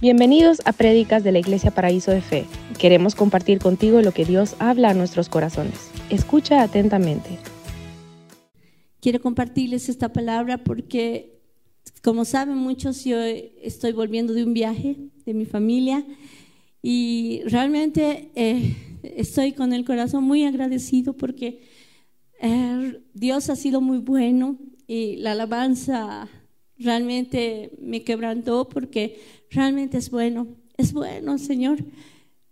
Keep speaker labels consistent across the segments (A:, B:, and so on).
A: Bienvenidos a Prédicas de la Iglesia Paraíso de Fe. Queremos compartir contigo lo que Dios habla a nuestros corazones. Escucha atentamente.
B: Quiero compartirles esta palabra porque, como saben muchos, yo estoy volviendo de un viaje de mi familia y realmente eh, estoy con el corazón muy agradecido porque eh, Dios ha sido muy bueno y la alabanza realmente me quebrantó porque realmente es bueno, es bueno, Señor.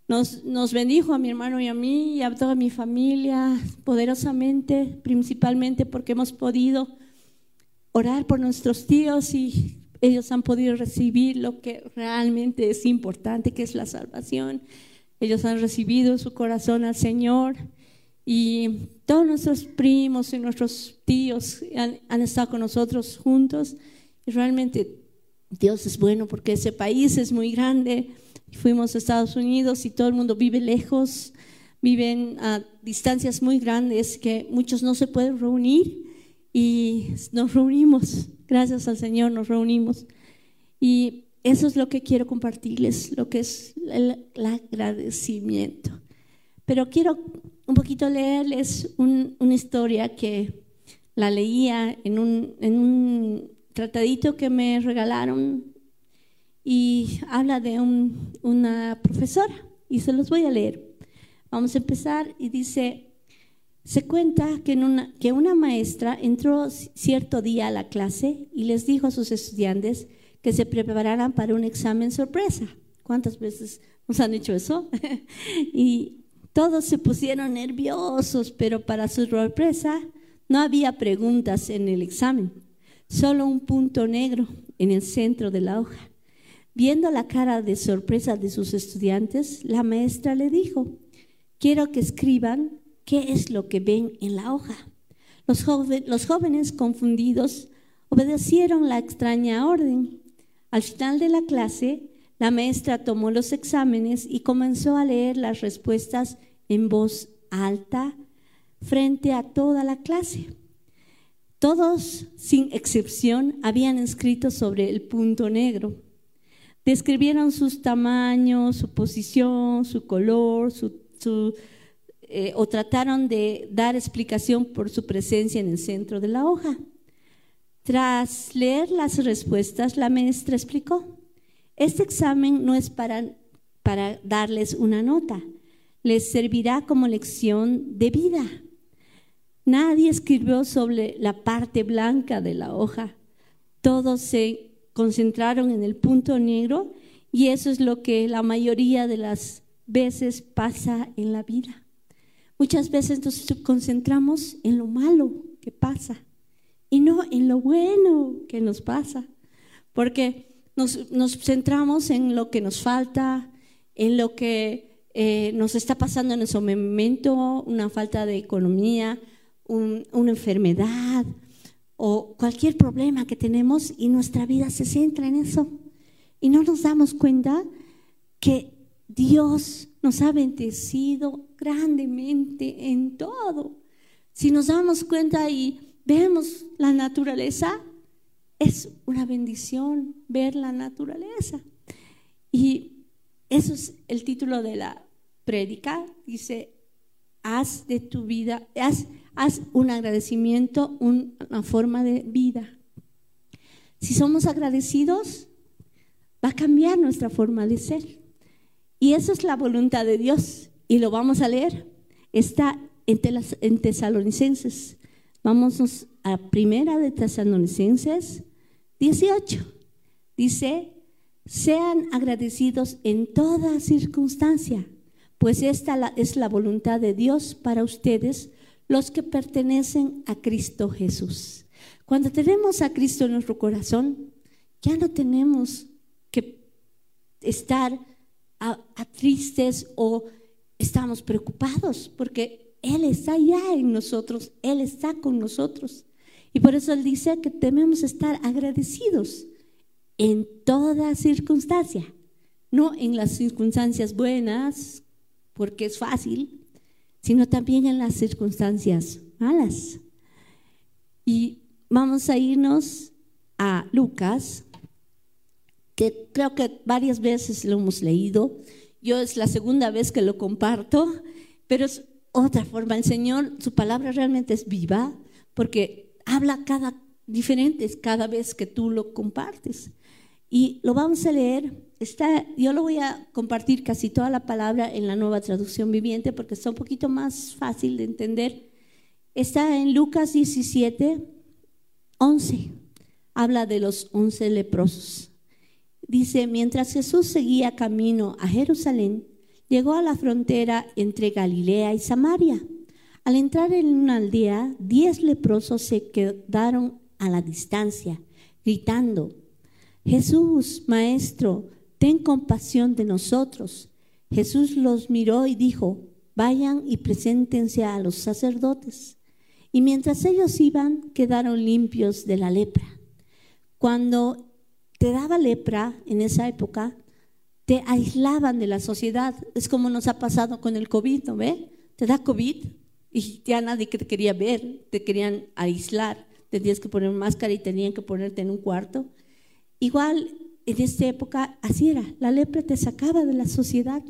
B: Nos, nos, bendijo a mi hermano y a mí y a toda mi familia poderosamente, principalmente porque hemos podido orar por nuestros tíos y ellos han podido recibir lo que realmente es importante, que es la salvación. Ellos han recibido en su corazón al Señor y todos nuestros primos y nuestros tíos han, han estado con nosotros juntos y realmente Dios es bueno porque ese país es muy grande. Fuimos a Estados Unidos y todo el mundo vive lejos, viven a distancias muy grandes que muchos no se pueden reunir y nos reunimos. Gracias al Señor nos reunimos. Y eso es lo que quiero compartirles, lo que es el, agradecimiento. Pero quiero un poquito leerles una historia que la leía en un, en un tratadito que me regalaron y habla de una profesora y se los voy a leer. Vamos a empezar y dice, se cuenta que, una, que una maestra entró cierto día a la clase y les dijo a sus estudiantes que se prepararan para un examen sorpresa. ¿Cuántas veces nos han hecho eso? y todos se pusieron nerviosos, pero para su sorpresa no había preguntas en el examen solo un punto negro en el centro de la hoja. Viendo la cara de sorpresa de sus estudiantes, la maestra le dijo, quiero que escriban qué es lo que ven en la hoja. Los, los jóvenes confundidos obedecieron la extraña orden. Al final de la clase, la maestra tomó los exámenes y comenzó a leer las respuestas en voz alta frente a toda la clase. Todos, sin excepción, habían escrito sobre el punto negro. Describieron sus tamaños, su posición, su color, eh, o trataron de dar explicación por su presencia en el centro de la hoja. Tras leer las respuestas, la maestra explicó, este examen no es para, para darles una nota, les servirá como lección de vida Nadie escribió sobre la parte blanca de la hoja. Todos se concentraron en el punto negro y eso es lo que la mayoría de las veces pasa en la vida. Muchas veces nos concentramos en lo malo que pasa y no en lo bueno que nos pasa, porque nos, centramos en lo que nos falta, en lo que eh, nos está pasando en ese momento, una falta de economía, una enfermedad o cualquier problema que tenemos y nuestra vida se centra en eso. Y no nos damos cuenta que Dios nos ha bendecido grandemente en todo. Si nos damos cuenta y vemos la naturaleza, es una bendición ver la naturaleza. Y eso es el título de la prédica. Dice, haz de tu vida, haz, haz un agradecimiento, una forma de vida. Si somos agradecidos, va a cambiar nuestra forma de ser. Y eso es la voluntad de Dios. Y lo vamos a leer. Está en, Tesalonicenses. Vamos a primera de Tesalonicenses 18. Dice, sean agradecidos en toda circunstancia, pues esta es la voluntad de Dios para ustedes los que pertenecen a Cristo Jesús. Cuando tenemos a Cristo en nuestro corazón, ya no tenemos que estar a, tristes o estamos preocupados, porque Él está allá en nosotros, Él está con nosotros. Y por eso Él dice que debemos estar agradecidos en toda circunstancia, no en las circunstancias buenas, porque es fácil, sino también en las circunstancias malas. Y vamos a irnos a Lucas que creo que varias veces lo hemos leído. Yo es la segunda vez que lo comparto, pero es otra forma. El Señor, su palabra realmente es viva, porque habla cada diferente cada vez que tú lo compartes. Y lo vamos a leer. Está, yo lo voy a compartir casi toda la palabra en la nueva traducción viviente porque está un poquito más fácil de entender. Está en Lucas 17, 11. Habla de los once leprosos. Dice, mientras Jesús seguía camino a Jerusalén, llegó a la frontera entre Galilea y Samaria. Al entrar en una aldea, diez leprosos se quedaron a la distancia, gritando, Jesús, Maestro, ten compasión de nosotros. Jesús los miró y dijo, vayan y preséntense a los sacerdotes. Y mientras ellos iban, quedaron limpios de la lepra. Cuando te daba lepra en esa época, te aislaban de la sociedad. Es como nos ha pasado con el COVID, ¿no ve? Te da COVID y ya nadie te quería ver, te querían aislar, tenías que poner máscara y tenían que ponerte en un cuarto. Igual en esta época así era, la lepra te sacaba de la sociedad.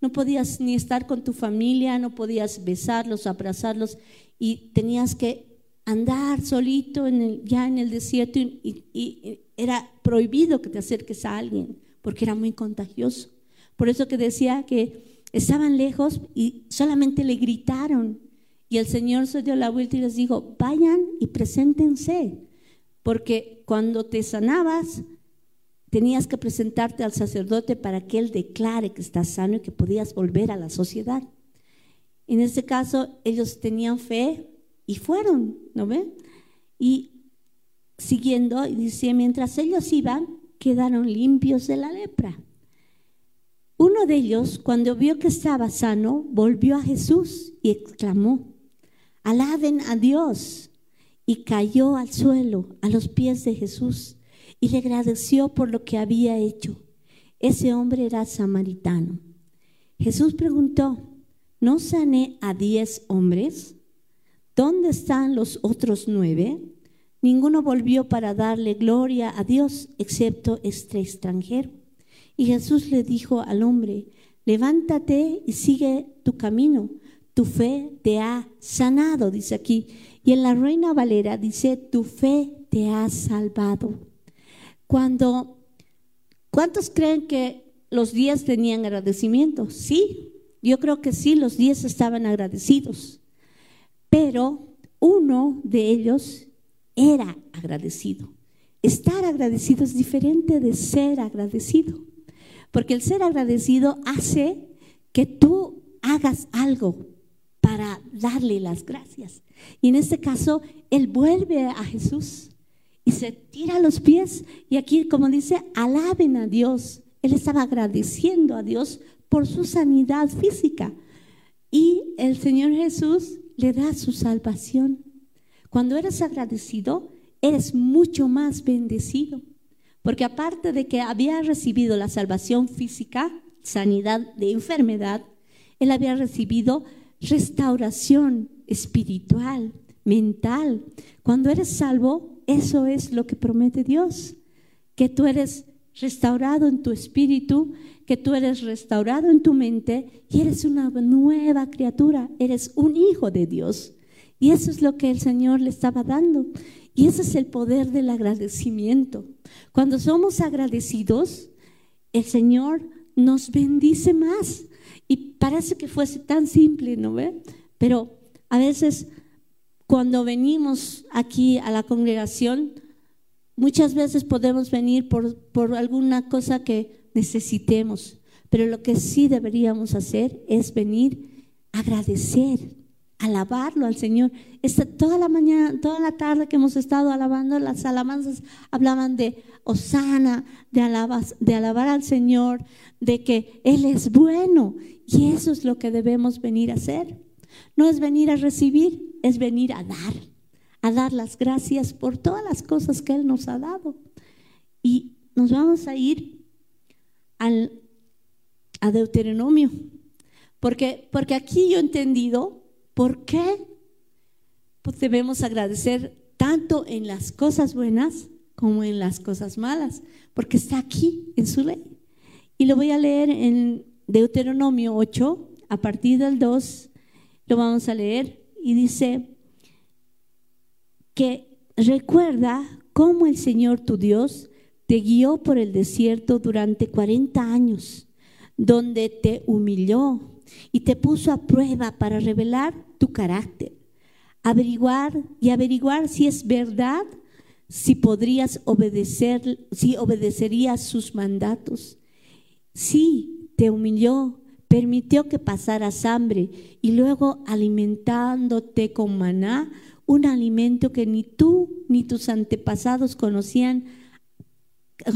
B: No podías ni estar con tu familia, no podías besarlos, abrazarlos y tenías que andar solito ya en el desierto y, era prohibido que te acerques a alguien porque era muy contagioso. Por eso que decía que estaban lejos y solamente le gritaron y el Señor se dio la vuelta y les dijo, vayan y preséntense porque cuando te sanabas, tenías que presentarte al sacerdote para que él declare que estás sano y que podías volver a la sociedad. En este caso, ellos tenían fe y fueron, ¿no ven? Y siguiendo, dice, mientras ellos iban, quedaron limpios de la lepra. Uno de ellos, cuando vio que estaba sano, volvió a Jesús y exclamó, alaben a Dios y cayó al suelo a los pies de Jesús y le agradeció por lo que había hecho. Ese hombre era samaritano. Jesús preguntó, ¿no sané a diez hombres? ¿Dónde están los otros nueve? Ninguno volvió para darle gloria a Dios excepto este extranjero. Y Jesús le dijo al hombre, levántate y sigue tu camino. Tu fe te ha sanado, dice aquí. Y en la Reina Valera dice, tu fe te ha salvado. Cuando, ¿cuántos creen que los días tenían agradecimiento? Sí, yo creo que sí, los días estaban agradecidos. Pero uno de ellos era agradecido. Estar agradecido es diferente de ser agradecido. Porque el ser agradecido hace que tú hagas algo para darle las gracias. Y en este caso, él vuelve a Jesús y se tira a los pies. Y aquí, como dice, alaben a Dios. Él estaba agradeciendo a Dios por su sanidad física. Y el Señor Jesús le da su salvación. Cuando eres agradecido, eres mucho más bendecido. Porque aparte de que había recibido la salvación física, sanidad de enfermedad, él había recibido restauración espiritual, mental. Cuando eres salvo, eso es lo que promete Dios, que tú eres restaurado en tu espíritu, que tú eres restaurado en tu mente y eres una nueva criatura, eres un hijo de Dios. Y eso es lo que el Señor le estaba dando. Y ese es el poder del agradecimiento. Cuando somos agradecidos, el Señor nos bendice más. Y parece que fuese tan simple, ¿no ve? Pero a veces cuando venimos aquí a la congregación, muchas veces podemos venir por, alguna cosa que necesitemos, pero lo que sí deberíamos hacer es venir a agradecer, alabarlo al Señor. Esta, toda la mañana, toda la tarde que hemos estado alabando, las alabanzas hablaban de Osana, de, alabas, de alabar al Señor, de que Él es bueno. Y eso es lo que debemos venir a hacer. No es venir a recibir, es venir a dar, a dar las gracias por todas las cosas que Él nos ha dado. Y nos vamos a ir al, a Deuteronomio, porque, porque aquí yo he entendido por qué pues debemos agradecer tanto en las cosas buenas como en las cosas malas, porque está aquí en su ley. Y lo voy a leer en Deuteronomio 8, a partir del 2, lo vamos a leer, y dice que recuerda cómo el Señor tu Dios te guió por el desierto durante 40 años, donde te humilló y te puso a prueba para revelar tu carácter, averiguar y averiguar si es verdad si podrías obedecer, si obedecerías sus mandatos. Sí, te humilló, permitió que pasaras hambre y luego alimentándote con maná, un alimento que ni tú ni tus antepasados conocían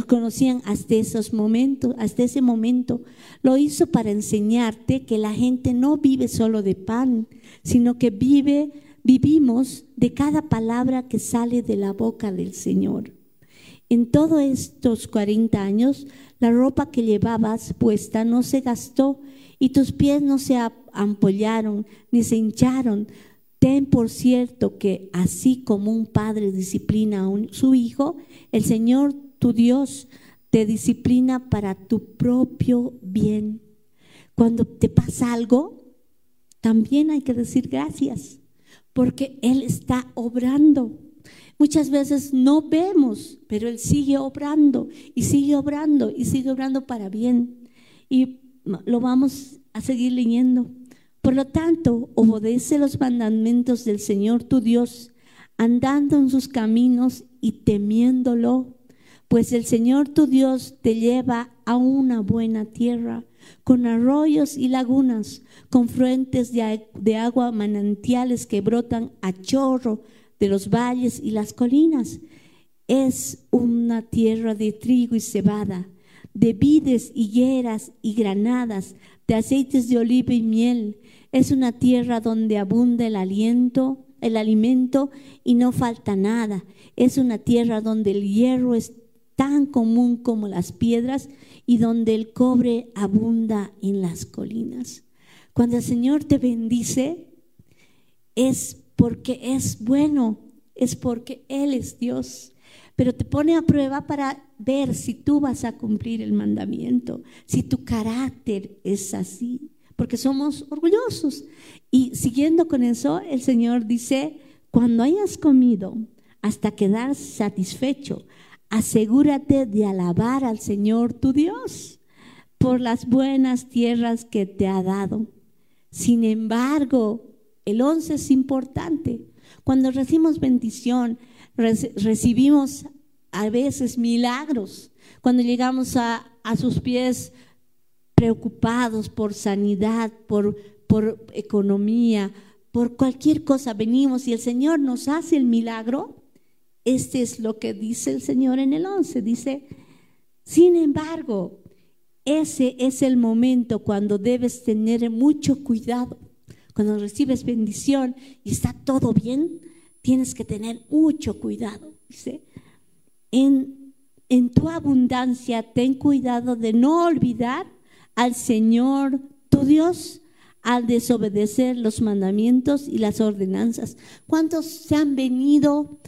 B: conocían hasta esos momentos, hasta ese momento. Lo hizo para enseñarte que la gente no vive solo de pan, sino que vive vivimos de cada palabra que sale de la boca del Señor. En todos estos 40 años, la ropa que llevabas puesta no se gastó y tus pies no se ampollaron ni se hincharon. Ten por cierto que así como un padre disciplina a su hijo, el Señor tu Dios te disciplina para tu propio bien. Cuando te pasa algo, también hay que decir gracias porque Él está obrando. Muchas veces no vemos, pero Él sigue obrando y sigue obrando y sigue obrando para bien. Y lo vamos a seguir leyendo. Por lo tanto, obedece los mandamientos del Señor tu Dios, andando en sus caminos y temiéndolo, pues el Señor tu Dios te lleva a una buena tierra con arroyos y lagunas, con fuentes de, agua manantiales que brotan a chorro de los valles y las colinas. Es una tierra de trigo y cebada, de vides, higueras y granadas, de aceites de oliva y miel. Es una tierra donde abunda el aliento, el alimento y no falta nada. Es una tierra donde el hierro es tan común como las piedras y donde el cobre abunda en las colinas. Cuando el Señor te bendice, es porque es bueno, es porque Él es Dios. Pero te pone a prueba para ver si tú vas a cumplir el mandamiento, si tu carácter es así, porque somos orgullosos. Y siguiendo con eso, el Señor dice, cuando hayas comido hasta quedar satisfecho, asegúrate de alabar al Señor tu Dios por las buenas tierras que te ha dado. Sin embargo, el once es importante. Cuando recibimos bendición, recibimos a veces milagros. Cuando llegamos a, sus pies preocupados por sanidad, por, economía, por cualquier cosa, venimos y el Señor nos hace el milagro, este es lo que dice el Señor en el 11. Dice, sin embargo, ese es el momento cuando debes tener mucho cuidado. Cuando recibes bendición y está todo bien, tienes que tener mucho cuidado. Dice, en, tu abundancia ten cuidado de no olvidar al Señor tu Dios al desobedecer los mandamientos y las ordenanzas. ¿Cuántos se han venido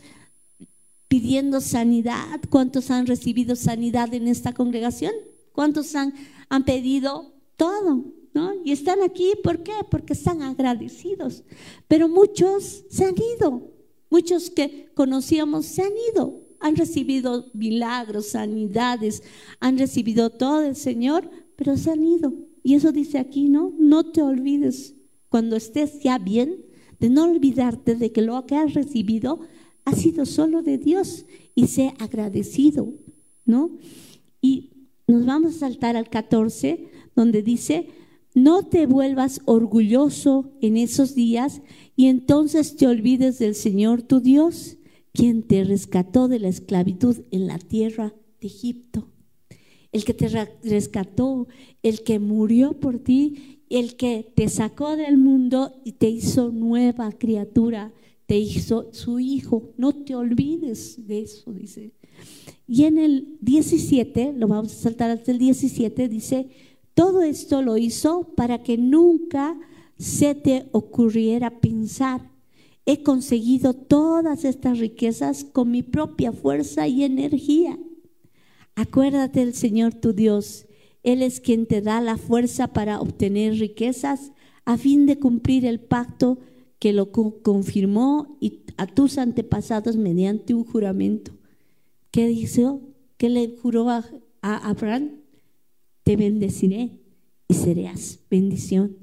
B: pidiendo sanidad. ¿Cuántos han recibido sanidad en esta congregación? ¿Cuántos han, han pedido todo? ¿no? Y están aquí, ¿por qué? Porque están agradecidos. Pero muchos se han ido. Muchos que conocíamos se han ido. Han recibido milagros, sanidades, han recibido todo el Señor, pero se han ido. Y eso dice aquí, ¿no? No te olvides, cuando estés ya bien, de no olvidarte de que lo que has recibido ha sido solo de Dios y sé agradecido, ¿no? Y nos vamos a saltar al 14, donde dice, no te vuelvas orgulloso en esos días y entonces te olvides del Señor tu Dios, quien te rescató de la esclavitud en la tierra de Egipto. El que te rescató, el que murió por ti, el que te sacó del mundo y te hizo nueva criatura te hizo su hijo. No te olvides de eso, dice. Y en el 17, lo vamos a saltar hasta el 17, dice, todo esto lo hizo para que nunca se te ocurriera pensar he conseguido todas estas riquezas con mi propia fuerza y energía. Acuérdate del Señor tu Dios. Él es quien te da la fuerza para obtener riquezas a fin de cumplir el pacto que lo confirmó a tus antepasados mediante un juramento. ¿Qué? ¿Qué le juró a, a Abraham? Te bendeciré y serás bendición.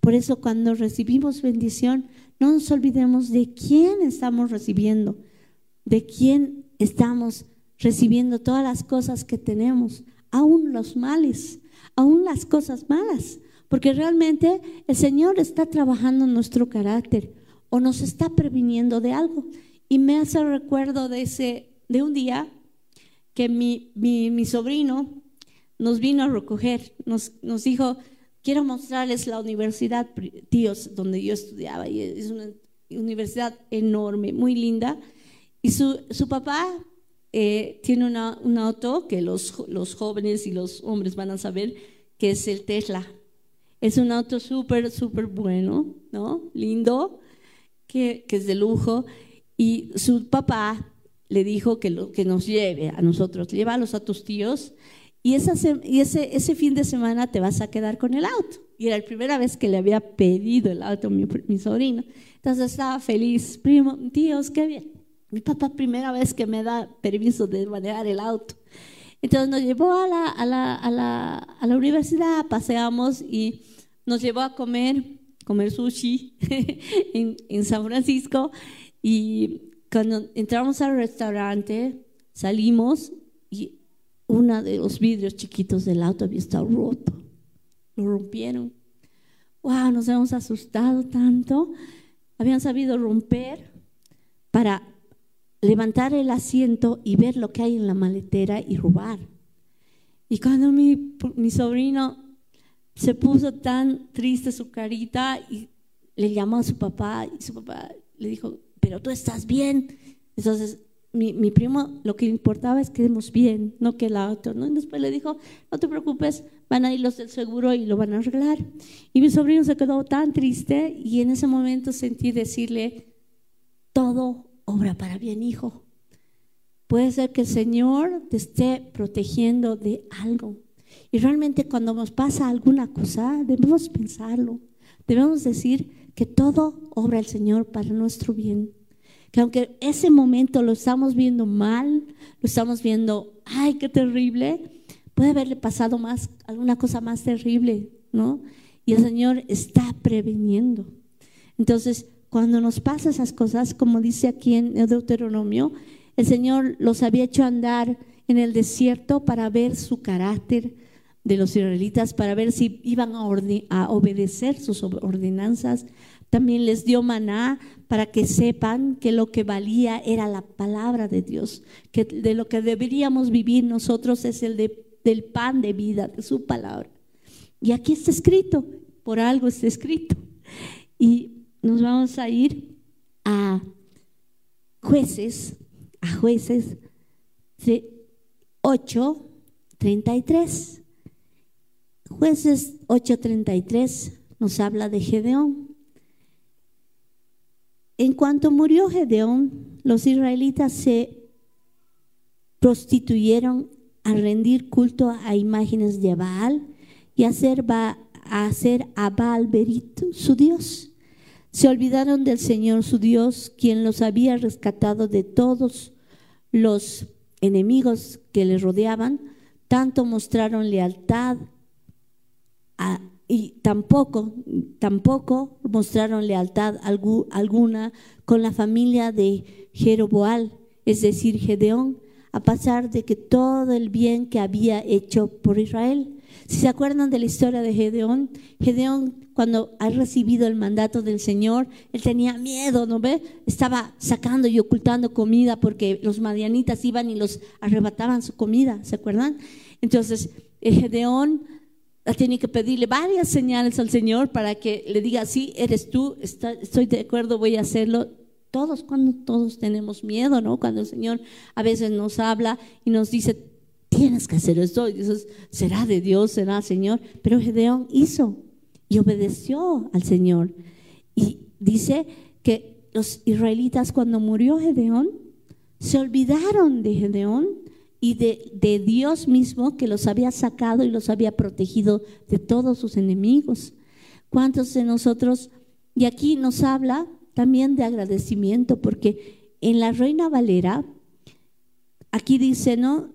B: Por eso cuando recibimos bendición, no nos olvidemos de quién estamos recibiendo, de quién estamos recibiendo todas las cosas que tenemos, aún los males, aún las cosas malas, porque realmente el Señor está trabajando en nuestro carácter o nos está previniendo de algo. Y me hace recuerdo de, ese, de un día que mi, mi, sobrino nos vino a recoger, nos, nos dijo, quiero mostrarles la universidad, tíos, donde yo estudiaba, y es una universidad enorme, muy linda. Y su, su papá eh, tiene una, un auto que los, los jóvenes y los hombres van a saber, que es el Tesla. Es un auto súper, súper bueno, ¿no? Lindo, que, que, es de lujo. Y su papá le dijo que, lo, que nos lleve a nosotros, llévalos a tus tíos y, esa, y ese, ese fin de semana te vas a quedar con el auto. Y era la primera vez que le había pedido el auto a mi, mi sobrino. Entonces estaba feliz, primo, tíos, qué bien. Mi papá primera vez que me da permiso de manejar el auto. Entonces nos llevó a la, a la, a la, a la universidad, paseamos y nos llevó a comer, comer sushi en, en San Francisco. Y cuando entramos al restaurante, salimos uno de los vidrios chiquitos del auto había estado roto. Lo rompieron. Wow, nos hemos asustado tanto. Habían sabido romper para levantar el asiento y ver lo que hay en la maletera y robar. Y cuando mi, mi sobrino se puso tan triste su carita y le llamó a su papá y su papá le dijo, pero tú estás bien. Entonces mi, mi, primo lo que importaba es que demos bien, no que el auto. ¿no? Y después le dijo, no te preocupes, van a ir los del seguro y lo van a arreglar. Y mi sobrino se quedó tan triste y en ese momento sentí decirle, todo obra para bien, hijo. Puede ser que el Señor te esté protegiendo de algo. Y realmente cuando nos pasa alguna cosa, debemos pensarlo. Debemos decir que todo obra el Señor para nuestro bien que aunque ese momento lo estamos viendo mal, lo estamos viendo, ay, qué terrible, puede haberle pasado más, alguna cosa más terrible, ¿no? Y el Señor está preveniendo. Entonces, cuando nos pasa esas cosas, como dice aquí en el Deuteronomio, el Señor los había hecho andar en el desierto para ver su carácter de los israelitas, para ver si iban a, a obedecer sus ordenanzas, también les dio maná para que sepan que lo que valía era la palabra de Dios, que de lo que deberíamos vivir nosotros es el del pan de vida, de su palabra. Y aquí está escrito, por algo está escrito. Y nos vamos a ir a jueces, a jueces de 8, 33. Jueces 8:33 nos habla de Gedeón. En cuanto murió Gedeón, los israelitas se prostituyeron a rendir culto a imágenes de Baal y a hacer, a, hacer a Baal su Dios. Se olvidaron del Señor su Dios, quien los había rescatado de todos los enemigos que les rodeaban, tanto mostraron lealtad a y tampoco, tampoco mostraron lealtad alguna con la familia de Jeroboal, es decir, Gedeón, a pesar de que todo el bien que había hecho por Israel. Si se acuerdan de la historia de Gedeón, Gedeón cuando ha recibido el mandato del Señor, él tenía miedo, ¿no ve? Estaba sacando y ocultando comida porque los madianitas iban y los arrebataban su comida, ¿se acuerdan? Entonces, Gedeón tiene que pedirle varias señales al Señor para que le diga, sí, eres tú, estoy de acuerdo, voy a hacerlo. Todos, cuando todos tenemos miedo, ¿no? Cuando el Señor a veces nos habla y nos dice, tienes que hacer esto, y dices, será de Dios, será Señor. Pero Gedeón hizo y obedeció al Señor. Y dice que los israelitas cuando murió Gedeón, se olvidaron de Gedeón y de, de, Dios mismo que los había sacado y los había protegido de todos sus enemigos. ¿Cuántos de nosotros, y aquí nos habla también de agradecimiento, porque en la Reina Valera, aquí dice, ¿no?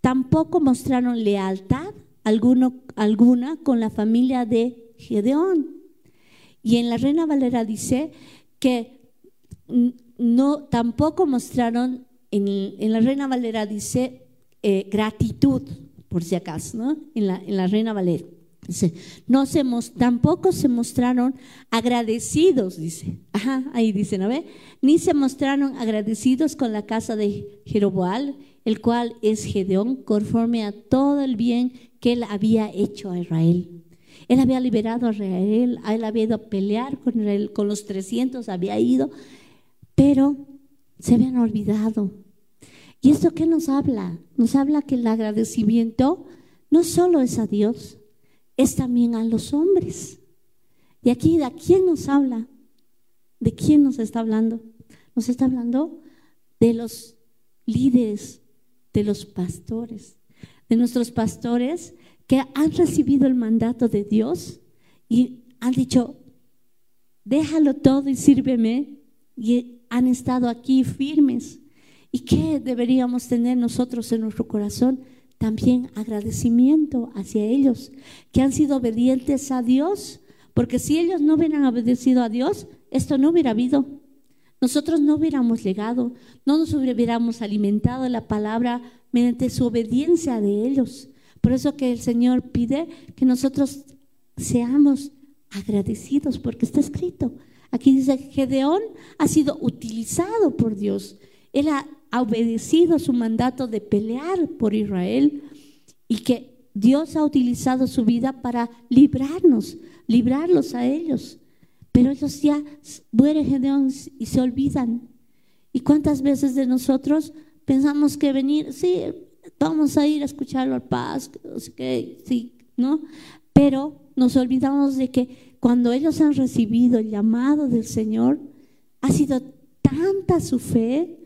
B: Tampoco mostraron lealtad alguno, alguna con la familia de Gedeón. Y en la Reina Valera dice que no, tampoco mostraron, en, la Reina Valera dice eh, gratitud, por si acaso, ¿no? En la, en Reina Valera. Dice, no se tampoco se mostraron agradecidos, dice. Ajá, ahí dicen, ¿no ve? Ni se mostraron agradecidos con la casa de Jeroboal, el cual es Gedeón, conforme a todo el bien que él había hecho a Israel. Él había liberado a Israel, él había ido a pelear con Israel, con los 300 había ido, pero se habían olvidado. ¿Y esto qué nos habla? Nos habla que el agradecimiento no solo es a Dios, es también a los hombres. Y aquí, ¿de quién nos habla? ¿De quién nos está hablando? Nos está hablando de los líderes, de los pastores, de nuestros pastores que han recibido el mandato de Dios y han dicho, déjalo todo y sírveme. Y han estado aquí firmes. ¿Y qué deberíamos tener nosotros en nuestro corazón? También agradecimiento hacia ellos, que han sido obedientes a Dios, porque si ellos no hubieran obedecido a Dios, esto no hubiera habido. Nosotros no hubiéramos llegado, no nos hubiéramos alimentado de la palabra mediante su obediencia de ellos. Por eso que el Señor pide que nosotros seamos agradecidos, porque está escrito. Aquí dice, Gedeón ha sido utilizado por Dios. Él ha obedecido su mandato de pelear por Israel y que Dios ha utilizado su vida para librarnos, librarlos a ellos. Pero ellos ya mueren Gedeón y se olvidan. ¿Y cuántas veces de nosotros pensamos que venir, sí, vamos a ir a escucharlo al paz, sí, ¿no? Pero nos olvidamos de que cuando ellos han recibido el llamado del Señor, ha sido tanta su fe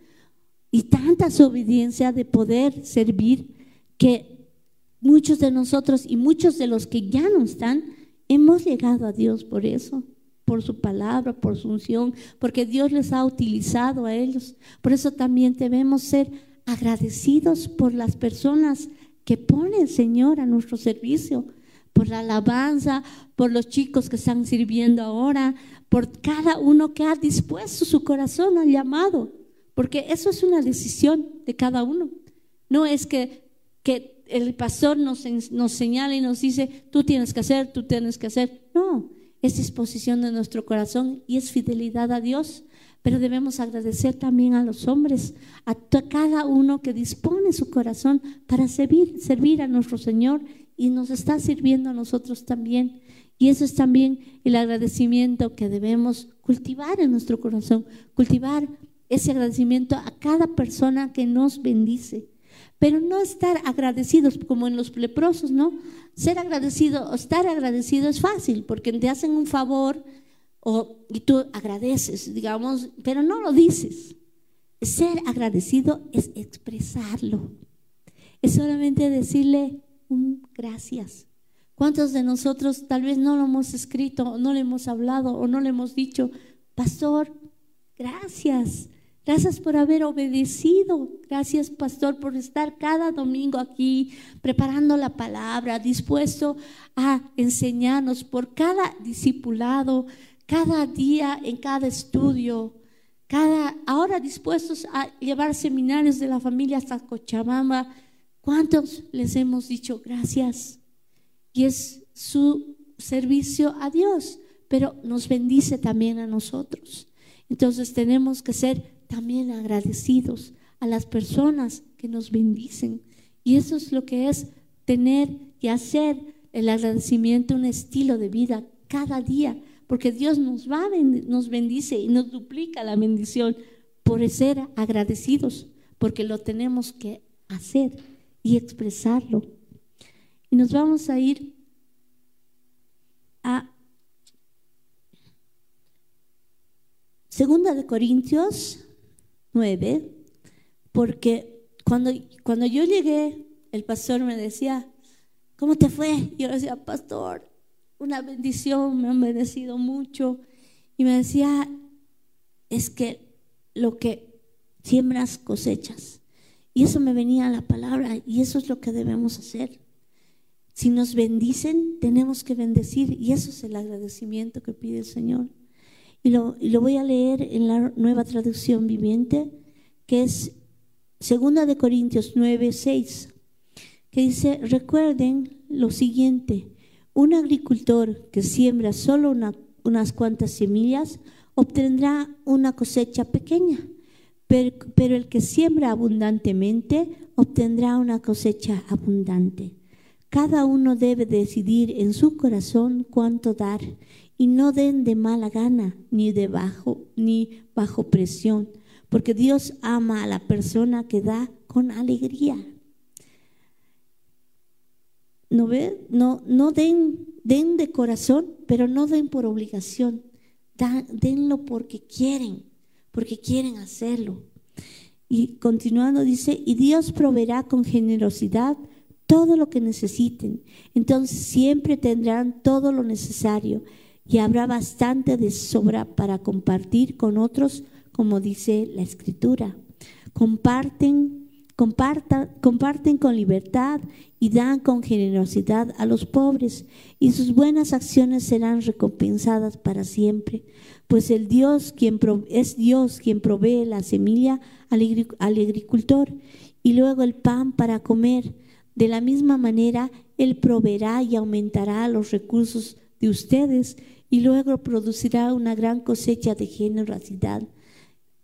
B: y tanta su obediencia de poder servir que muchos de nosotros y muchos de los que ya no están, hemos llegado a Dios por eso, por su palabra, por su unción, porque Dios les ha utilizado a ellos. Por eso también debemos ser agradecidos por las personas que pone el Señor a nuestro servicio, por la alabanza, por los chicos que están sirviendo ahora, por cada uno que ha dispuesto su corazón al llamado, porque eso es una decisión de cada uno. No es que, que el pastor nos, nos señala y nos dice, tú tienes que hacer, tú tienes que hacer. No, es disposición de nuestro corazón y es fidelidad a Dios. Pero debemos agradecer también a los hombres, a cada uno que dispone su corazón para servir, servir a nuestro Señor y nos está sirviendo a nosotros también. Y eso es también el agradecimiento que debemos cultivar en nuestro corazón, cultivar ese agradecimiento a cada persona que nos bendice. Pero no estar agradecidos como en los leprosos, ¿no? Ser agradecido o estar agradecido es fácil porque te hacen un favor, o, y tú agradeces, digamos, pero no lo dices. Ser agradecido es expresarlo. Es solamente decirle gracias. ¿Cuántos de nosotros tal vez no lo hemos escrito, no le hemos hablado, o no le hemos dicho, pastor, gracias? Gracias por haber obedecido. Gracias, pastor, por estar cada domingo aquí preparando la palabra, dispuesto a enseñarnos por cada discipulado, cada día en cada estudio, cada ahora dispuestos a llevar seminarios de la familia hasta Cochabamba. ¿Cuántos les hemos dicho gracias? Y es su servicio a Dios, pero nos bendice también a nosotros. Entonces tenemos que ser también agradecidos a las personas que nos bendicen. Y eso es lo que es tener y hacer el agradecimiento un estilo de vida cada día porque Dios nos va, nos bendice y nos duplica la bendición por ser agradecidos, porque lo tenemos que hacer y expresarlo. Y nos vamos a ir a Segunda de Corintios 9, porque cuando, cuando yo llegué, el pastor me decía, ¿cómo te fue? Yo le decía, pastor, una bendición, me han bendecido mucho. Y me decía, es que lo que siembras cosechas. Y eso me venía a la palabra y eso es lo que debemos hacer. Si nos bendicen, tenemos que bendecir y eso es el agradecimiento que pide el Señor. Y lo, voy a leer en la nueva traducción viviente, que es Segunda de Corintios 9, 6, que dice, recuerden lo siguiente, un agricultor que siembra solo unas cuantas semillas obtendrá una cosecha pequeña, pero, el que siembra abundantemente obtendrá una cosecha abundante. Cada uno debe decidir en su corazón cuánto dar y no den de mala gana ni de bajo ni bajo presión, porque Dios ama a la persona que da con alegría. ¿No ve? No, no den, den de corazón, pero no den por obligación. denlo porque quieren, porque quieren hacerlo. Y continuando dice, y Dios proveerá con generosidad todo lo que necesiten. Entonces siempre tendrán todo lo necesario y habrá bastante de sobra para compartir con otros, como dice la escritura. Comparten comparten con libertad y dan con generosidad a los pobres, y sus buenas acciones serán recompensadas para siempre, pues el Dios quien es Dios quien provee la semilla al, al agricultor y luego el pan para comer. De la misma manera, Él proveerá y aumentará los recursos de ustedes y luego producirá una gran cosecha de generosidad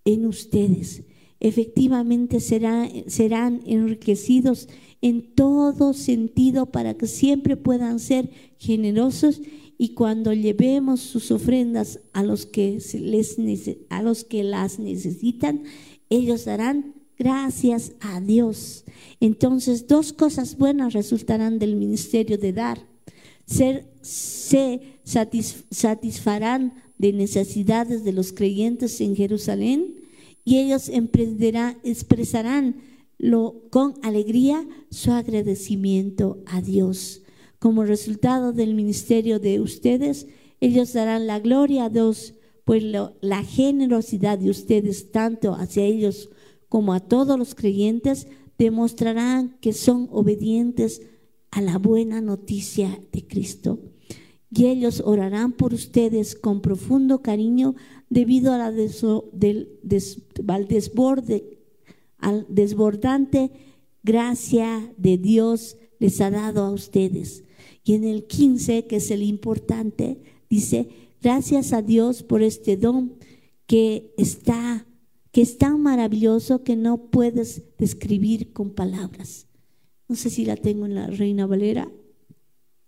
B: en ustedes efectivamente serán enriquecidos en todo sentido para que siempre puedan ser generosos y cuando llevemos sus ofrendas a los que, les, a los que las necesitan, ellos darán gracias a Dios. Entonces, dos cosas buenas resultarán del ministerio de dar. Ser, se satisfarán de necesidades de los creyentes en Jerusalén y ellos expresarán con alegría su agradecimiento a Dios. Como resultado del ministerio de ustedes, ellos darán la gloria a Dios, pues la generosidad de ustedes, tanto hacia ellos como a todos los creyentes, demostrarán que son obedientes a la buena noticia de Cristo. Y ellos orarán por ustedes con profundo cariño debido a la al desborde, al desbordante gracia de Dios les ha dado a ustedes. Y en el 15, que es el importante, dice, gracias a Dios por este don que está que es tan maravilloso que no puedes describir con palabras. No sé si la tengo en la Reina Valera.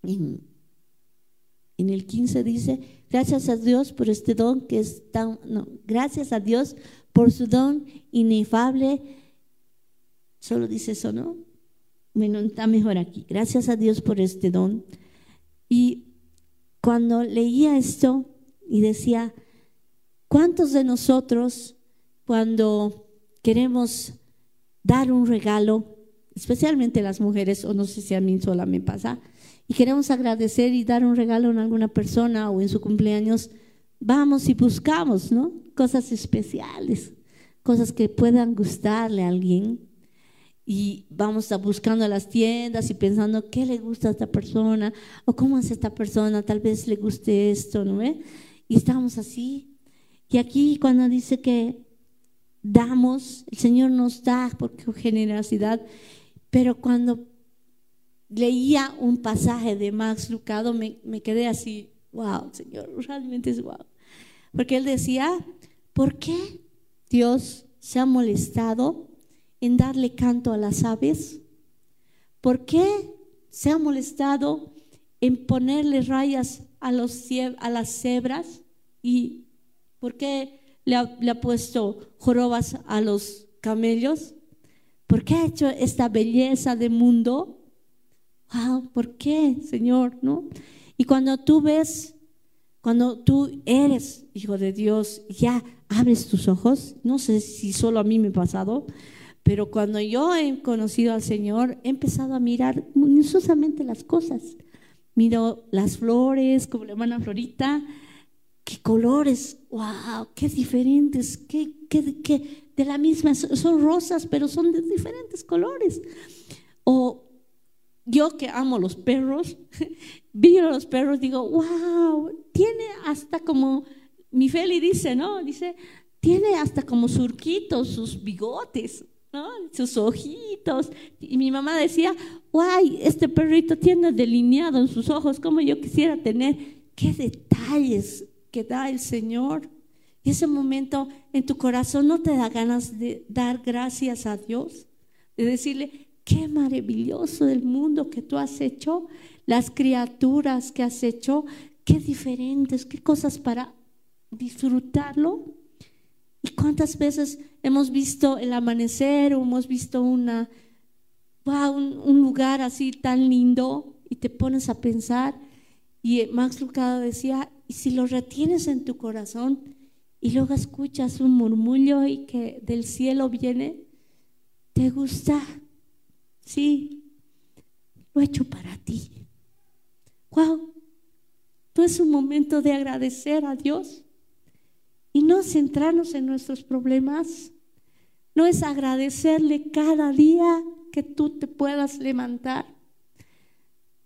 B: En, en el 15 dice, Gracias a Dios por este don que es tan, no, gracias a Dios por su don inefable. Solo dice eso, ¿no? Bueno, está mejor aquí. Gracias a Dios por este don. Y cuando leía esto y decía, ¿cuántos de nosotros cuando queremos dar un regalo, especialmente las mujeres, o no sé si a mí sola me pasa, y queremos agradecer y dar un regalo a alguna persona o en su cumpleaños, vamos y buscamos, ¿no? Cosas especiales, cosas que puedan gustarle a alguien. Y vamos a buscando a las tiendas y pensando qué le gusta a esta persona o cómo es esta persona, tal vez le guste esto, ¿no? Y estamos así. Y aquí cuando dice que damos, el Señor nos da por generosidad, pero cuando leía un pasaje de Max Lucado, me, me quedé así, wow, Señor, realmente es wow. Porque él decía, ¿por qué Dios se ha molestado en darle canto a las aves? ¿Por qué se ha molestado en ponerle rayas a, las cebras? ¿Y por qué le ha, le ha puesto jorobas a los camellos? ¿Por qué ha hecho esta belleza de mundo? wow, ¿por qué, Señor? ¿No? Y cuando tú ves cuando tú eres hijo de Dios, ya abres tus ojos. No sé si solo a mí me ha pasado, pero cuando yo he conocido al Señor, he empezado a mirar minuciosamente las cosas. Miro las flores, como la hermana Florita, qué colores, wow, qué diferentes, qué, qué, qué de la misma, son rosas, pero son de diferentes colores. O yo que amo los perros, a los perros, digo, wow, tiene hasta como, mi Feli dice, ¿no? Dice, tiene hasta como surquitos, sus bigotes, ¿no? Sus ojitos. Y mi mamá decía, guay, este perrito tiene delineado en sus ojos como yo quisiera tener. Qué detalles que da el Señor. Y ese momento en tu corazón no te da ganas de dar gracias a Dios, de decirle, qué maravilloso el mundo que tú has hecho, las criaturas que has hecho, qué diferentes, qué cosas para disfrutarlo. ¿Y cuántas veces hemos visto el amanecer o hemos visto una, un, lugar así tan lindo y te pones a pensar? Y Max Lucado decía, y si lo retienes en tu corazón y luego escuchas un murmullo y que del cielo viene, ¿te gusta? Sí, lo he hecho para ti. Wow, no es un momento de agradecer a Dios y no centrarnos en nuestros problemas. No es agradecerle cada día que tú te puedas levantar.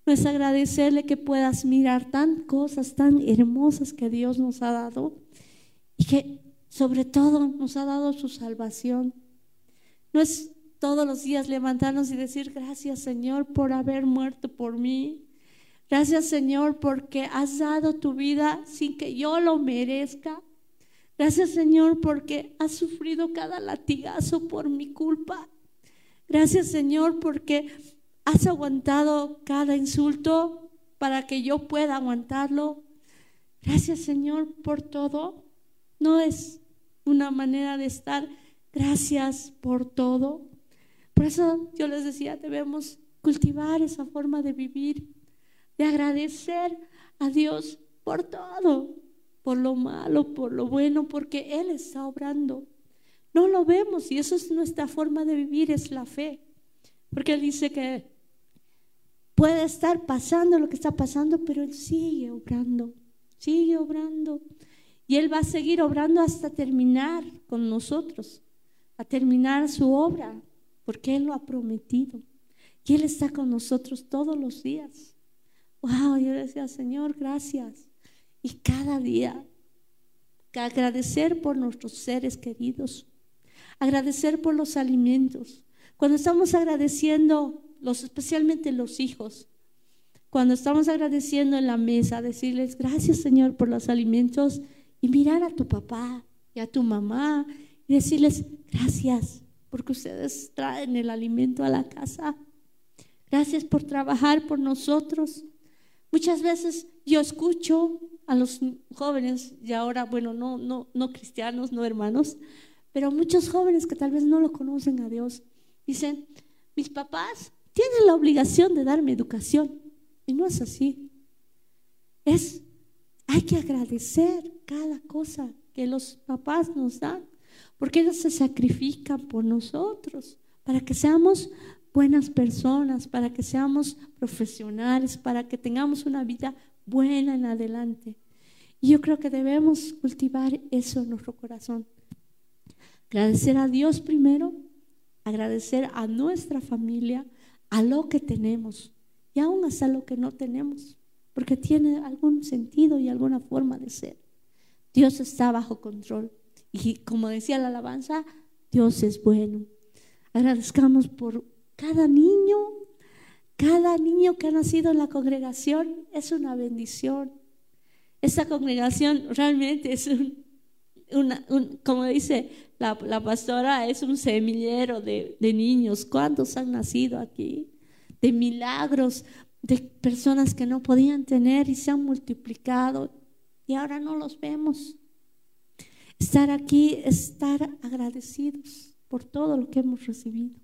B: No es agradecerle que puedas mirar tan cosas tan hermosas que Dios nos ha dado y que sobre todo nos ha dado su salvación. No es todos los días levantarnos y decir gracias Señor por haber muerto por mí. Gracias Señor porque has dado tu vida sin que yo lo merezca. Gracias Señor porque has sufrido cada latigazo por mi culpa. Gracias Señor porque has aguantado cada insulto para que yo pueda aguantarlo. Gracias Señor por todo. No es una manera de estar. Gracias por todo. Por eso yo les decía, debemos cultivar esa forma de vivir, de agradecer a Dios por todo, por lo malo, por lo bueno, porque Él está obrando. No lo vemos y eso es nuestra forma de vivir, es la fe. Porque Él dice que puede estar pasando lo que está pasando, pero Él sigue obrando, sigue obrando. Y Él va a seguir obrando hasta terminar con nosotros, a terminar su obra porque Él lo ha prometido. Y Él está con nosotros todos los días. Wow, yo decía, Señor, gracias. Y cada día, agradecer por nuestros seres queridos, agradecer por los alimentos. Cuando estamos agradeciendo, los, especialmente los hijos, cuando estamos agradeciendo en la mesa, decirles gracias Señor por los alimentos y mirar a tu papá y a tu mamá y decirles gracias porque ustedes traen el alimento a la casa. Gracias por trabajar por nosotros. Muchas veces yo escucho a los jóvenes, y ahora, bueno, no, no, no cristianos, no hermanos, pero muchos jóvenes que tal vez no lo conocen a Dios, dicen, mis papás tienen la obligación de darme educación. Y no es así. Es, hay que agradecer cada cosa que los papás nos dan porque ellos se sacrifican por nosotros, para que seamos buenas personas, para que seamos profesionales, para que tengamos una vida buena en adelante. Y yo creo que debemos cultivar eso en nuestro corazón. Agradecer a Dios primero, agradecer a nuestra familia, a lo que tenemos y aún hasta lo que no tenemos, porque tiene algún sentido y alguna forma de ser. Dios está bajo control. Y como decía la alabanza, Dios es bueno. Agradezcamos por cada niño, cada niño que ha nacido en la congregación es una bendición. Esta congregación realmente es una, como dice la, pastora, es un semillero de, de niños. ¿Cuántos han nacido aquí? De milagros, de personas que no podían tener y se han multiplicado y ahora no los vemos. Estar aquí estar agradecidos por todo lo que hemos recibido.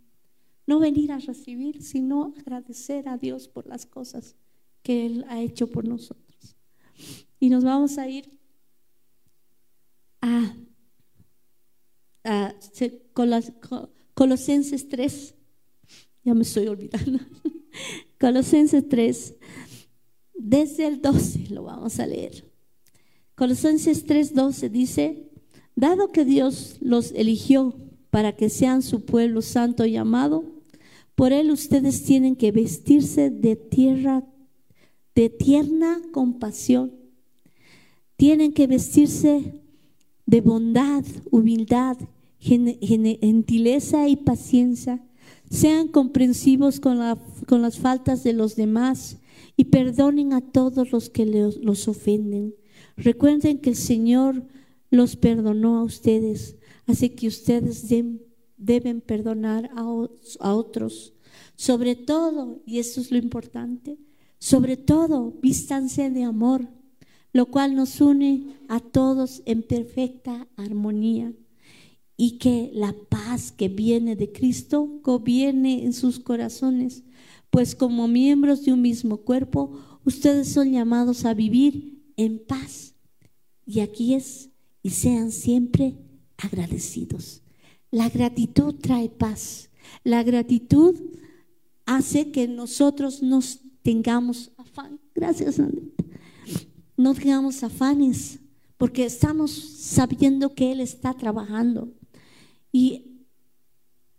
B: No venir a recibir, sino agradecer a Dios por las cosas que Él ha hecho por nosotros. Y nos vamos a ir a, Colosenses 3. Ya me estoy olvidando. Colosenses 3. Desde el 12 lo vamos a leer. Colosenses 3:12 dice, dado que Dios los eligió para que sean su pueblo santo y amado, por él ustedes tienen que vestirse de tierra de tierna compasión. Tienen que vestirse de bondad, humildad, gentileza y paciencia. Sean comprensivos con, con las faltas de los demás y perdonen a todos los que los ofenden. Recuerden que el Señor los perdonó a ustedes, así que ustedes deben perdonar a, a otros. Sobre todo, y eso es lo importante, sobre todo vístanse de amor, lo cual nos une a todos en perfecta armonía y que la paz que viene de Cristo gobierne en sus corazones, pues como miembros de un mismo cuerpo, ustedes son llamados a vivir en paz. Y aquí es, y sean siempre agradecidos. La gratitud trae paz. La gratitud hace que nosotros nos tengamos afán. Gracias, Andrita. No tengamos afanes, porque estamos sabiendo que Él está trabajando. Y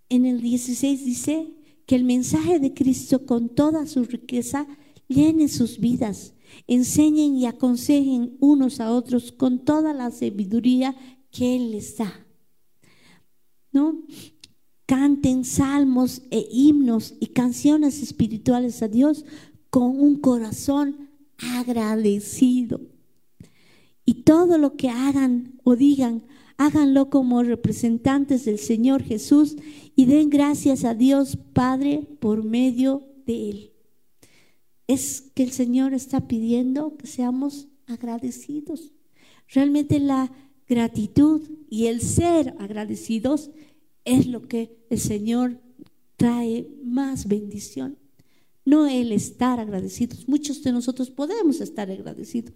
B: en el 16 dice que el mensaje de Cristo con toda su riqueza llene sus vidas enseñen y aconsejen unos a otros con toda la sabiduría que Él les da. ¿No? Canten salmos e himnos y canciones espirituales a Dios con un corazón agradecido. Y todo lo que hagan o digan, háganlo como representantes del Señor Jesús y den gracias a Dios Padre por medio de Él es que el Señor está pidiendo que seamos agradecidos. Realmente la gratitud y el ser agradecidos es lo que el Señor trae más bendición. No el estar agradecidos. Muchos de nosotros podemos estar agradecidos,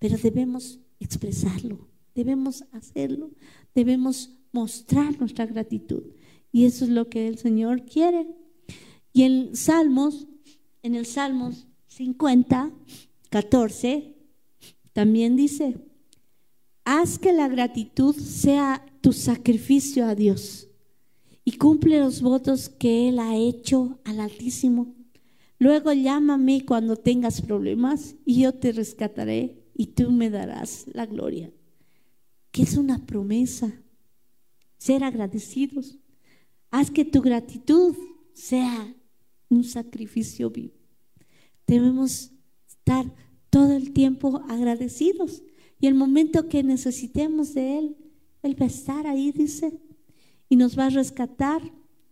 B: pero debemos expresarlo, debemos hacerlo, debemos mostrar nuestra gratitud. Y eso es lo que el Señor quiere. Y en Salmos, en el Salmos 50, 14, también dice, haz que la gratitud sea tu sacrificio a Dios y cumple los votos que Él ha hecho al Altísimo. Luego llámame cuando tengas problemas y yo te rescataré y tú me darás la gloria. Que es una promesa, ser agradecidos. Haz que tu gratitud sea un sacrificio vivo. Debemos estar todo el tiempo agradecidos. Y el momento que necesitemos de Él, Él va a estar ahí, dice, y nos va a rescatar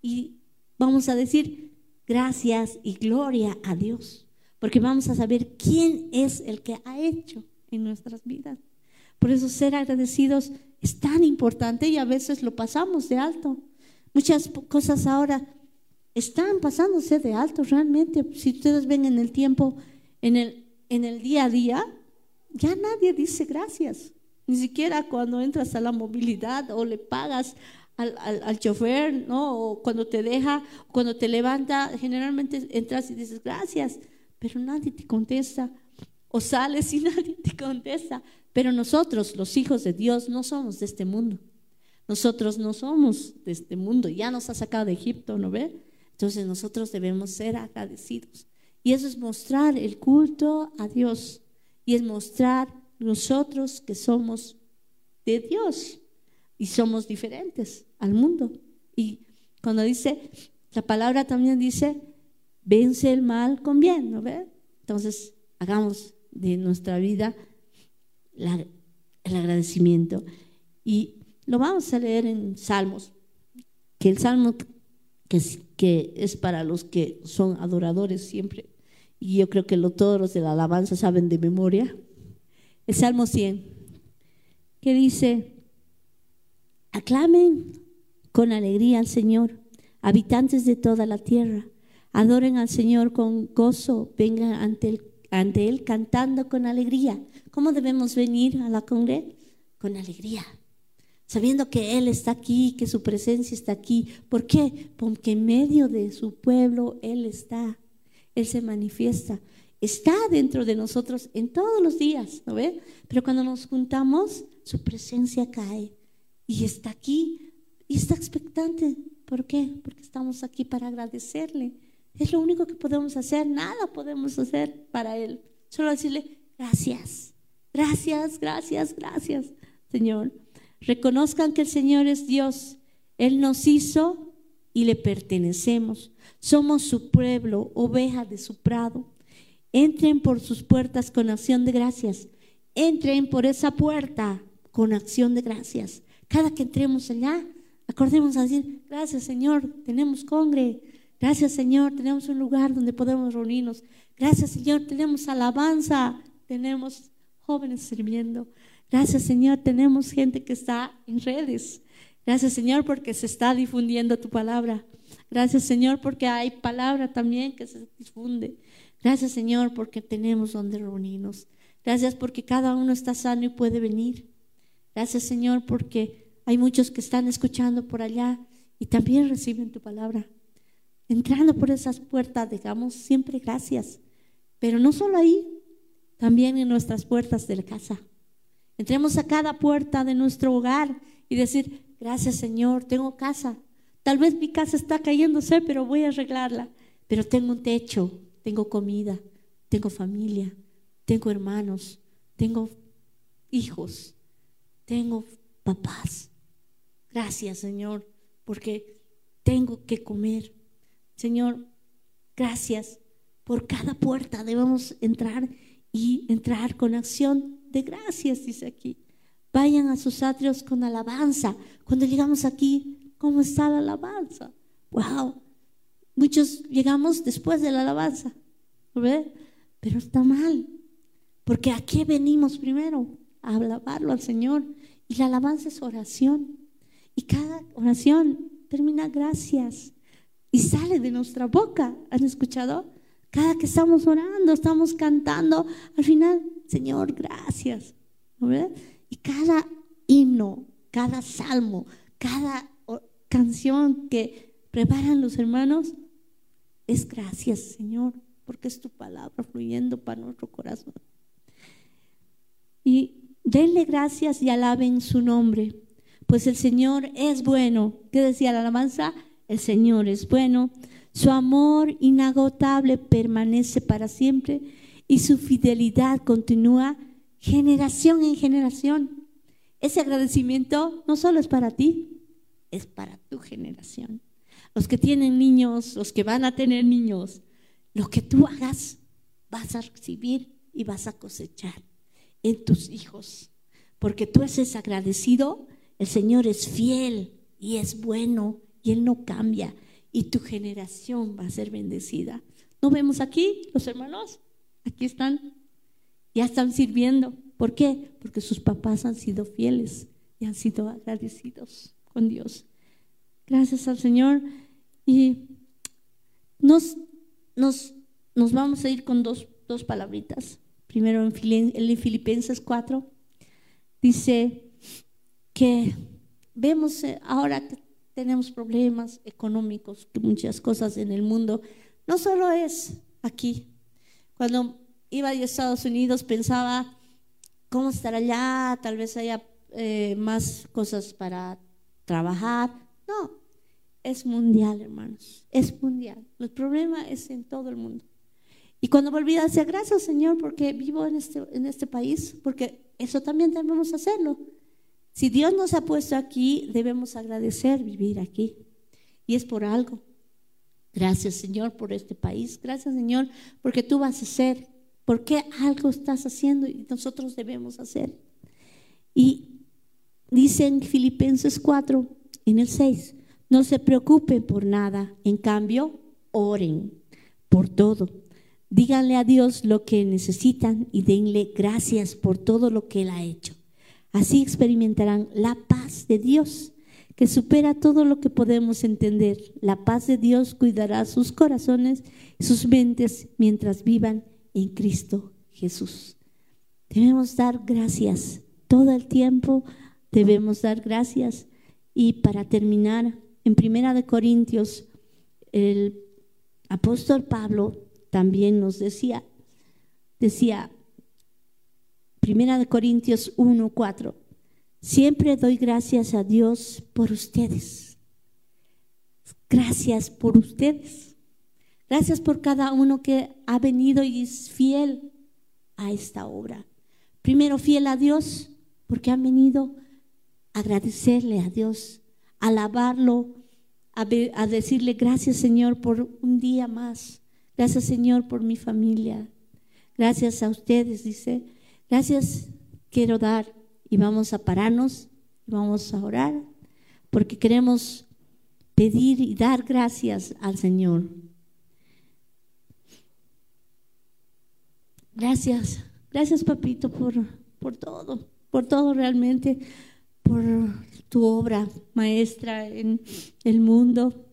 B: y vamos a decir gracias y gloria a Dios, porque vamos a saber quién es el que ha hecho en nuestras vidas. Por eso ser agradecidos es tan importante y a veces lo pasamos de alto. Muchas cosas ahora están pasándose de alto realmente. Si ustedes ven en el tiempo, en el, en el día a día, ya nadie dice gracias. Ni siquiera cuando entras a la movilidad o le pagas al, al, chofer, ¿no? O cuando te deja, cuando te levanta, generalmente entras y dices gracias, pero nadie te contesta. O sales y nadie te contesta. Pero nosotros, los hijos de Dios, no somos de este mundo. Nosotros no somos de este mundo. Ya nos ha sacado de Egipto, ¿no ve? Entonces nosotros debemos ser agradecidos. Y eso es mostrar el culto a Dios. Y es mostrar nosotros que somos de Dios y somos diferentes al mundo. Y cuando dice, la palabra también dice, vence el mal con bien, ¿no ve? Entonces, hagamos de nuestra vida el agradecimiento. Y lo vamos a leer en Salmos, que el Salmo que es, para los que son adoradores siempre. Y yo creo que lo, todos los de la alabanza saben de memoria. El Salmo 100, que dice, aclamen con alegría al Señor, habitantes de toda la tierra, adoren al Señor con gozo, vengan ante ante él cantando con alegría, ¿cómo debemos venir a la congre? Con alegría, sabiendo que Él está aquí, que su presencia está aquí. ¿Por qué? Porque en medio de su pueblo Él está, Él se manifiesta, está dentro de nosotros en todos los días, ¿no ve? Pero cuando nos juntamos, su presencia cae y está aquí y está expectante. ¿Por qué? Porque estamos aquí para agradecerle. Es lo único que podemos hacer, nada podemos hacer para Él. Solo decirle gracias, gracias, gracias, gracias, Señor. Reconozcan que el Señor es Dios. Él nos hizo y le pertenecemos. Somos su pueblo, oveja de su prado. Entren por sus puertas con acción de gracias. Entren por esa puerta con acción de gracias. Cada que entremos allá, acordemos a decir, gracias Señor, tenemos congre. Gracias Señor, tenemos un lugar donde podemos reunirnos. Gracias Señor, tenemos alabanza. Tenemos jóvenes sirviendo. Gracias Señor, tenemos gente que está en redes. Gracias Señor porque se está difundiendo tu palabra. Gracias Señor porque hay palabra también que se difunde. Gracias Señor porque tenemos donde reunirnos. Gracias porque cada uno está sano y puede venir. Gracias Señor porque hay muchos que están escuchando por allá y también reciben tu palabra. Entrando por esas puertas, digamos siempre gracias. Pero no solo ahí, también en nuestras puertas de la casa. Entremos a cada puerta de nuestro hogar y decir, gracias Señor, tengo casa. Tal vez mi casa está cayéndose, pero voy a arreglarla. Pero tengo un techo, tengo comida, tengo familia, tengo hermanos, tengo hijos, tengo papás. Gracias, Señor, porque tengo que comer. Señor, gracias por cada puerta debemos entrar y entrar con acción de gracias, dice aquí. Vayan a sus atrios con alabanza. Cuando llegamos aquí, ¿cómo está la alabanza? Wow. Muchos llegamos después de la alabanza, ¿ve? Pero está mal, porque aquí venimos primero a alabarlo al Señor. Y la alabanza es oración. Y cada oración termina gracias. Y sale de nuestra boca. ¿Han escuchado? Cada que estamos orando, estamos cantando, al final, Señor, gracias. Y cada himno, cada salmo, cada canción que preparan los hermanos, es gracias, Señor, porque es tu palabra fluyendo para nuestro corazón. Y denle gracias y alaben su nombre, pues el Señor es bueno. ¿Qué decía la alabanza? El Señor es bueno. Su amor inagotable permanece para siempre y su fidelidad continúa generación en generación. Ese agradecimiento no solo es para ti, es para tu generación. Los que tienen niños, los que van a tener niños, lo que tú hagas vas a recibir y vas a cosechar en tus hijos. Porque tú eres agradecido, el Señor es fiel y es bueno y Él no cambia y tu generación va a ser bendecida. ¿No vemos aquí los hermanos? Aquí están, ya están sirviendo. ¿Por qué? Porque sus papás han sido fieles y han sido agradecidos con Dios. Gracias al Señor. Y nos, nos, nos vamos a ir con dos, dos palabritas. Primero en, en Filipenses 4 dice que vemos eh, ahora que tenemos problemas económicos, muchas cosas en el mundo. No solo es aquí. Cuando iba a Estados Unidos pensaba, ¿cómo estar allá? Tal vez haya eh, más cosas para trabajar. No, es mundial, hermanos. Es mundial. El problema es en todo el mundo. Y cuando volví a decir, gracias Señor porque vivo en este, en este país, porque eso también debemos hacerlo. Si Dios nos ha puesto aquí, debemos agradecer vivir aquí. Y es por algo. Gracias Señor por este país. Gracias Señor porque tú vas a hacer. Porque algo estás haciendo y nosotros debemos hacer. Y dice en Filipenses 4, en el 6, no se preocupen por nada. En cambio, oren por todo. Díganle a Dios lo que necesitan y denle gracias por todo lo que Él ha hecho. Así experimentarán la paz de Dios, que supera todo lo que podemos entender. La paz de Dios cuidará sus corazones y sus mentes mientras vivan en Cristo Jesús. Debemos dar gracias. Todo el tiempo debemos dar gracias. Y para terminar, en Primera de Corintios, el apóstol Pablo también nos decía, decía, Primera de Corintios 1, 4, siempre doy gracias a Dios por ustedes. Gracias por ustedes. Gracias por cada uno que ha venido y es fiel a esta obra. Primero fiel a Dios, porque han venido a agradecerle a Dios, alabarlo, a decirle gracias Señor por un día más. Gracias Señor por mi familia. Gracias a ustedes, dice. Gracias quiero dar y vamos a pararnos y vamos a orar porque queremos pedir y dar gracias al Señor. Gracias, gracias papito por, por todo, por todo realmente, por tu obra maestra en el mundo.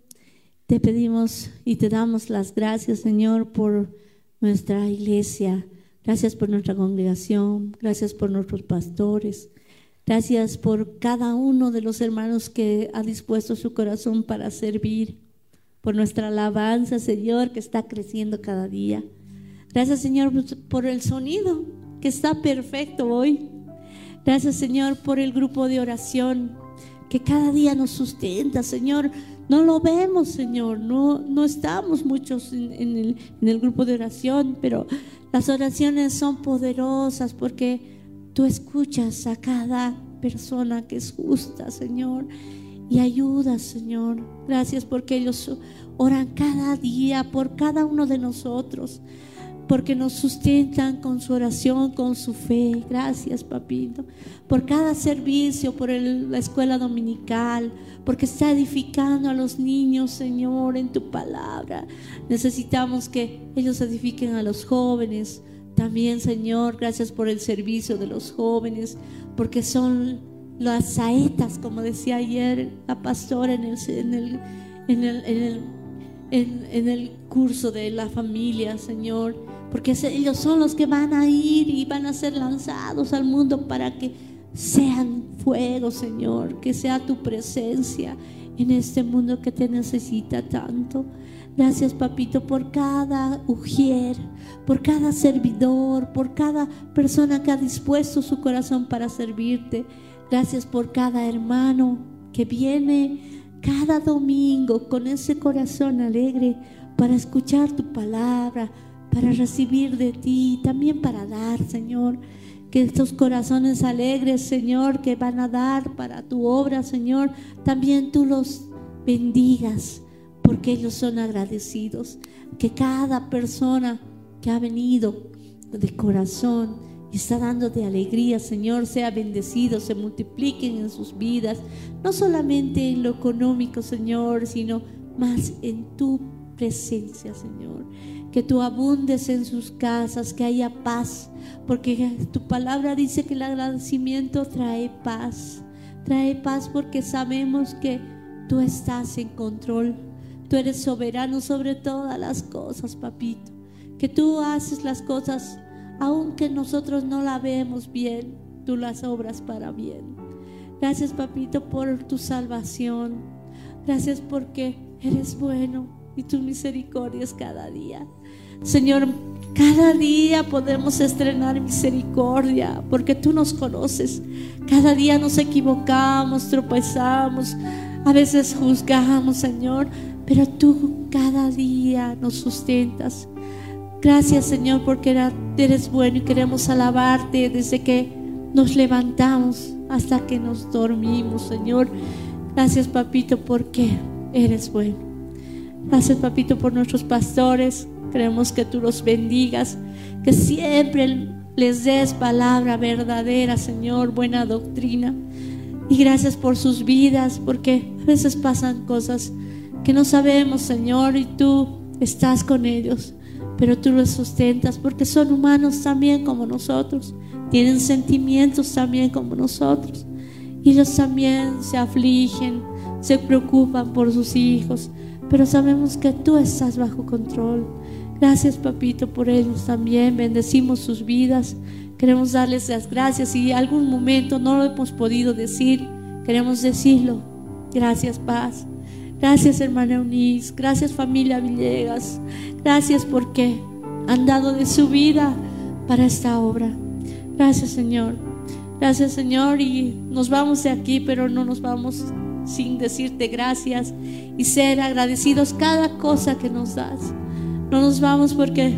B: Te pedimos y te damos las gracias, Señor, por nuestra iglesia. Gracias por nuestra congregación. Gracias por nuestros pastores. Gracias por cada uno de los hermanos que ha dispuesto su corazón para servir. Por nuestra alabanza, Señor, que está creciendo cada día. Gracias, Señor, por el sonido que está perfecto hoy. Gracias, Señor, por el grupo de oración que cada día nos sustenta, Señor. No lo vemos, Señor, no, no estamos muchos en, el, el grupo de oración, pero las oraciones son poderosas porque tú escuchas a cada persona que es justa, Señor, y ayudas, Señor. Gracias porque ellos oran cada día por cada uno de nosotros porque nos sustentan con su oración, con su fe. Gracias, papito, por cada servicio, por la escuela dominical, porque está edificando a los niños, Señor, en tu palabra. Necesitamos que ellos edifiquen a los jóvenes. También, Señor, gracias por el servicio de los jóvenes, porque son las saetas, como decía ayer la pastora en el, curso de la familia, Señor porque ellos son los que van a ir y van a ser lanzados al mundo para que sean fuego, Señor, que sea tu presencia en este mundo que te necesita tanto. Gracias, papito, por cada ujier, por cada servidor, por cada persona que ha dispuesto su corazón para servirte. Gracias por cada hermano que viene cada domingo con ese corazón alegre para escuchar tu palabra, para recibir de ti, también para dar, Señor. Que estos corazones alegres, Señor, que van a dar para tu obra, Señor, también tú los bendigas, porque ellos son agradecidos. Que cada persona que ha venido de corazón y está dando de alegría, Señor, sea bendecido, se multipliquen en sus vidas, no solamente en lo económico, Señor, sino más en tu presencia, Señor que tú abundes en sus casas, que haya paz, porque tu palabra dice que el agradecimiento trae paz. Trae paz porque sabemos que tú estás en control. Tú eres soberano sobre todas las cosas, papito. Que tú haces las cosas, aunque nosotros no la vemos bien, tú las obras para bien. Gracias, papito, por tu salvación. Gracias porque eres bueno y tu misericordia es cada día. Señor, cada día podemos estrenar misericordia porque tú nos conoces. Cada día nos equivocamos, tropezamos, a veces juzgamos, Señor, pero tú cada día nos sustentas. Gracias, Señor, porque eres bueno y queremos alabarte desde que nos levantamos hasta que nos dormimos, Señor. Gracias, papito, porque eres bueno. Gracias, papito, por nuestros pastores. Queremos que tú los bendigas, que siempre les des palabra verdadera, Señor, buena doctrina. Y gracias por sus vidas, porque a veces pasan cosas que no sabemos, Señor, y tú estás con ellos, pero tú los sustentas, porque son humanos también como nosotros, tienen sentimientos también como nosotros. Y ellos también se afligen, se preocupan por sus hijos, pero sabemos que tú estás bajo control Gracias, papito, por ellos también. Bendecimos sus vidas. Queremos darles las gracias y algún momento no lo hemos podido decir, queremos decirlo. Gracias, paz. Gracias, hermana Eunice. Gracias, familia Villegas. Gracias porque han dado de su vida para esta obra. Gracias, Señor. Gracias, Señor. Y nos vamos de aquí, pero no nos vamos sin decirte gracias y ser agradecidos cada cosa que nos das. No nos vamos porque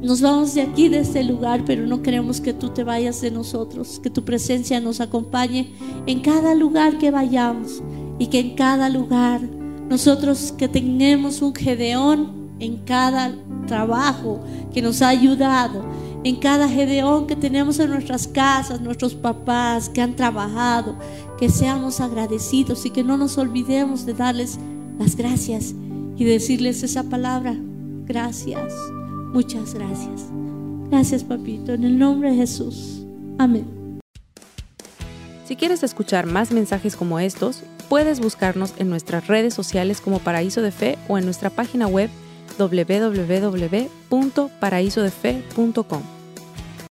B: nos vamos de aquí, de este lugar, pero no queremos que tú te vayas de nosotros, que tu presencia nos acompañe en cada lugar que vayamos y que en cada lugar nosotros que tenemos un Gedeón en cada trabajo que nos ha ayudado, en cada Gedeón que tenemos en nuestras casas, nuestros papás que han trabajado, que seamos agradecidos y que no nos olvidemos de darles las gracias y decirles esa palabra, gracias. Muchas gracias. Gracias, papito, en el nombre de Jesús. Amén.
A: Si quieres escuchar más mensajes como estos, puedes buscarnos en nuestras redes sociales como Paraíso de Fe o en nuestra página web www.paraisodefe.com.